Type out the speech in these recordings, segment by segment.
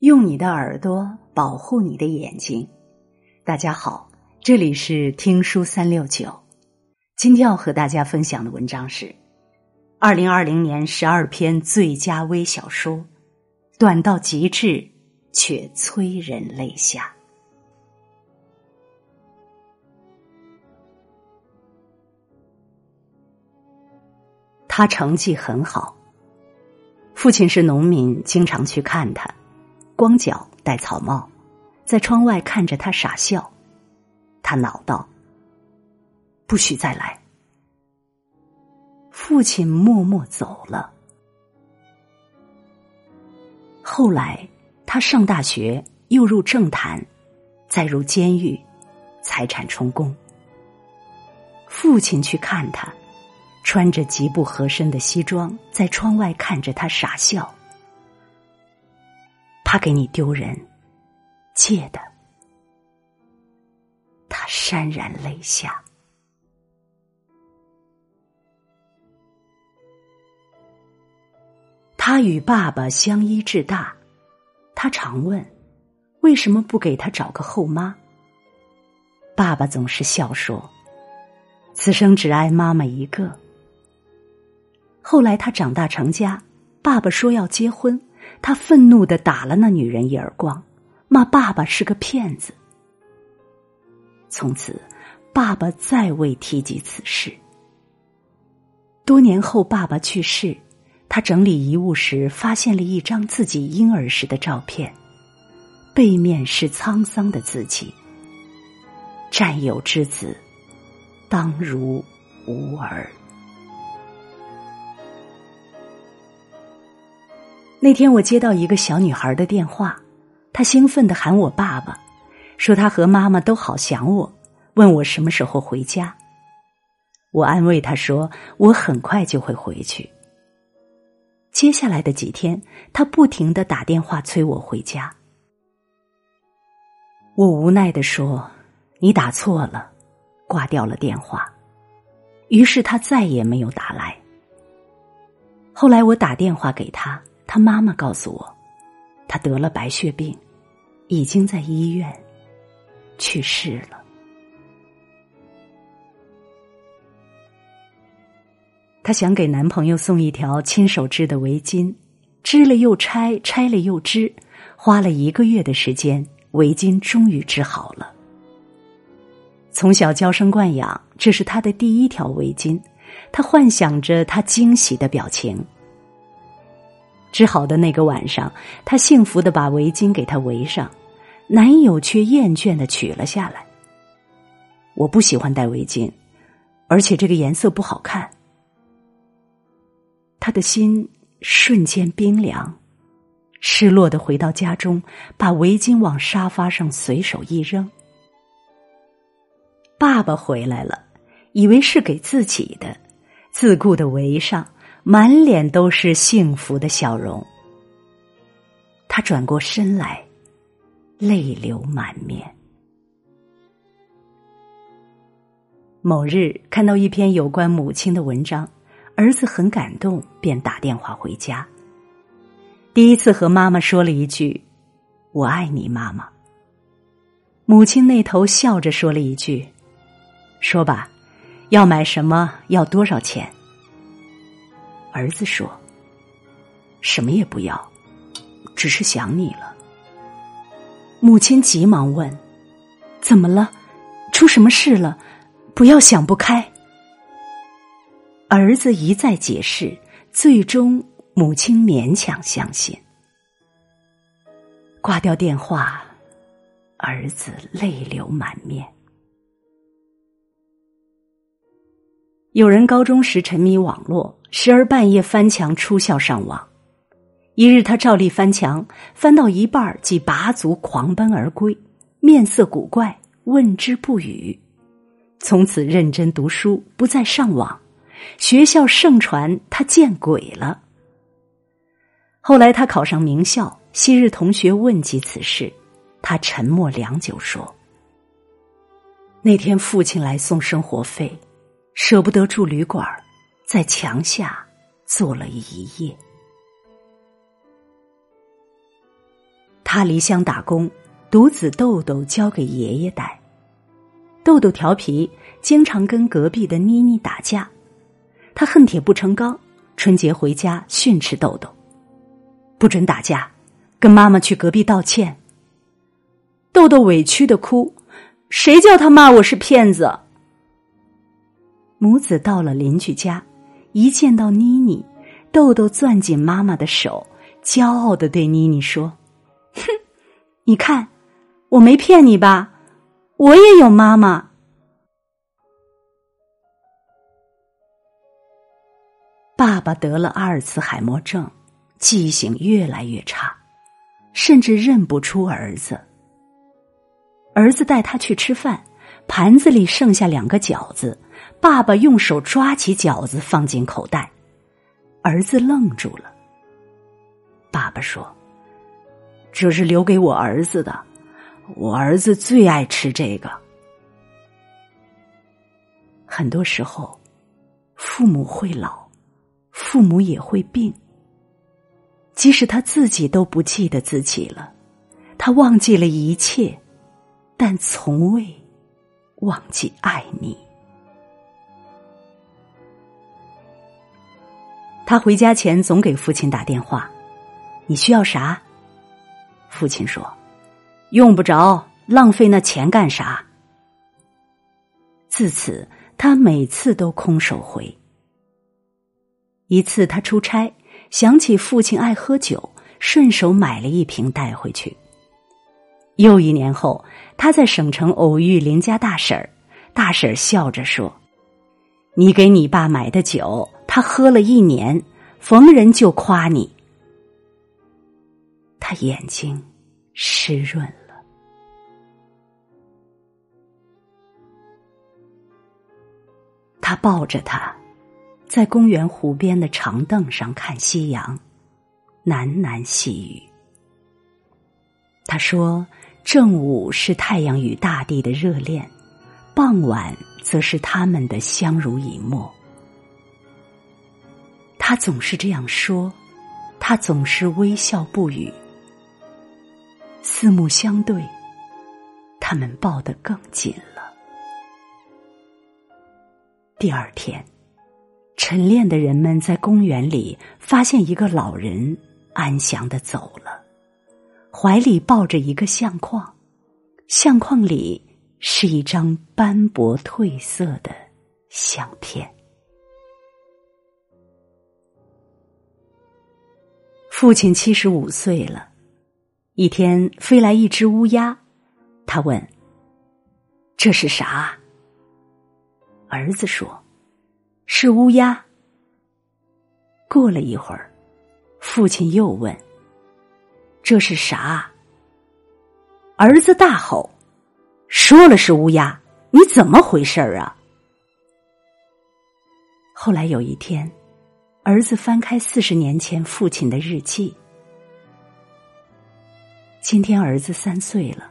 用你的耳朵保护你的眼睛。大家好，这里是听书三六九。今天要和大家分享的文章是二零二零年十二篇最佳微小说，短到极致却催人泪下。他成绩很好，父亲是农民，经常去看他。光脚戴草帽，在窗外看着他傻笑，他恼道：“不许再来。”父亲默默走了。后来他上大学，又入政坛，再入监狱，财产充公。父亲去看他，穿着极不合身的西装，在窗外看着他傻笑。怕给你丢人，借的。他潸然泪下。他与爸爸相依至大，他常问：为什么不给他找个后妈？爸爸总是笑说：此生只爱妈妈一个。后来他长大成家，爸爸说要结婚。他愤怒的打了那女人一耳光，骂爸爸是个骗子。从此，爸爸再未提及此事。多年后，爸爸去世，他整理遗物时，发现了一张自己婴儿时的照片，背面是沧桑的字迹：“战友之子，当如无儿。”那天我接到一个小女孩的电话，她兴奋的喊我爸爸，说她和妈妈都好想我，问我什么时候回家。我安慰她说我很快就会回去。接下来的几天，她不停的打电话催我回家。我无奈的说：“你打错了，挂掉了电话。”于是她再也没有打来。后来我打电话给她。他妈妈告诉我，他得了白血病，已经在医院去世了。她想给男朋友送一条亲手织的围巾，织了又拆，拆了又织，花了一个月的时间，围巾终于织好了。从小娇生惯养，这是她的第一条围巾，她幻想着她惊喜的表情。织好的那个晚上，她幸福的把围巾给他围上，男友却厌倦的取了下来。我不喜欢戴围巾，而且这个颜色不好看。他的心瞬间冰凉，失落的回到家中，把围巾往沙发上随手一扔。爸爸回来了，以为是给自己的，自顾的围上。满脸都是幸福的笑容。他转过身来，泪流满面。某日看到一篇有关母亲的文章，儿子很感动，便打电话回家。第一次和妈妈说了一句：“我爱你，妈妈。”母亲那头笑着说了一句：“说吧，要买什么？要多少钱？”儿子说：“什么也不要，只是想你了。”母亲急忙问：“怎么了？出什么事了？不要想不开。”儿子一再解释，最终母亲勉强相信。挂掉电话，儿子泪流满面。有人高中时沉迷网络。时而半夜翻墙出校上网，一日他照例翻墙，翻到一半即拔足狂奔而归，面色古怪，问之不语。从此认真读书，不再上网。学校盛传他见鬼了。后来他考上名校，昔日同学问及此事，他沉默良久，说：“那天父亲来送生活费，舍不得住旅馆。”在墙下坐了一夜。他离乡打工，独子豆豆交给爷爷带。豆豆调皮，经常跟隔壁的妮妮打架，他恨铁不成钢，春节回家训斥豆豆：“不准打架，跟妈妈去隔壁道歉。”豆豆委屈的哭：“谁叫他骂我是骗子？”母子到了邻居家，一见到妮妮，豆豆攥紧妈妈的手，骄傲的对妮妮说。哼，你看，我没骗你吧？我也有妈妈。爸爸得了阿尔茨海默症，记性越来越差，甚至认不出儿子。儿子带他去吃饭，盘子里剩下两个饺子，爸爸用手抓起饺子放进口袋，儿子愣住了。爸爸说。这是留给我儿子的，我儿子最爱吃这个。很多时候，父母会老，父母也会病。即使他自己都不记得自己了，他忘记了一切，但从未忘记爱你。他回家前总给父亲打电话：“你需要啥？”父亲说：“用不着，浪费那钱干啥？”自此，他每次都空手回。一次，他出差，想起父亲爱喝酒，顺手买了一瓶带回去。又一年后，他在省城偶遇邻家大婶儿，大婶儿笑着说：“你给你爸买的酒，他喝了一年，逢人就夸你。”他眼睛湿润了。他抱着他，在公园湖边的长凳上看夕阳，喃喃细语。他说：“正午是太阳与大地的热恋，傍晚则是他们的相濡以沫。”他总是这样说，他总是微笑不语。四目相对，他们抱得更紧了。第二天，晨练的人们在公园里发现一个老人安详的走了，怀里抱着一个相框，相框里是一张斑驳褪色的相片。父亲七十五岁了。一天飞来一只乌鸦，他问：“这是啥？”儿子说：“是乌鸦。”过了一会儿，父亲又问：“这是啥？”儿子大吼：“说了是乌鸦，你怎么回事儿啊？”后来有一天，儿子翻开四十年前父亲的日记。今天儿子三岁了，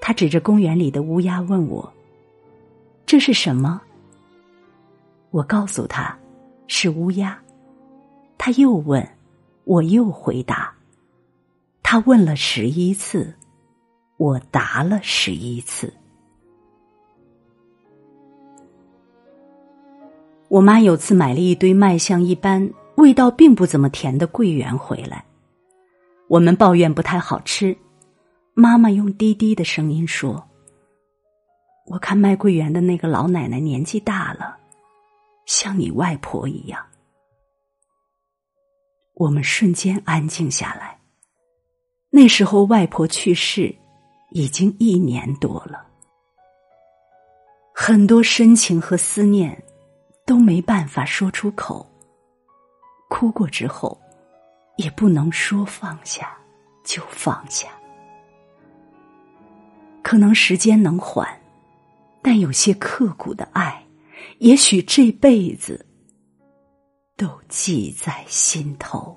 他指着公园里的乌鸦问我：“这是什么？”我告诉他：“是乌鸦。”他又问，我又回答。他问了十一次，我答了十一次。我妈有次买了一堆卖相一般、味道并不怎么甜的桂圆回来。我们抱怨不太好吃，妈妈用低低的声音说：“我看卖桂圆的那个老奶奶年纪大了，像你外婆一样。”我们瞬间安静下来。那时候外婆去世已经一年多了，很多深情和思念都没办法说出口，哭过之后。也不能说放下就放下，可能时间能缓，但有些刻骨的爱，也许这辈子都记在心头。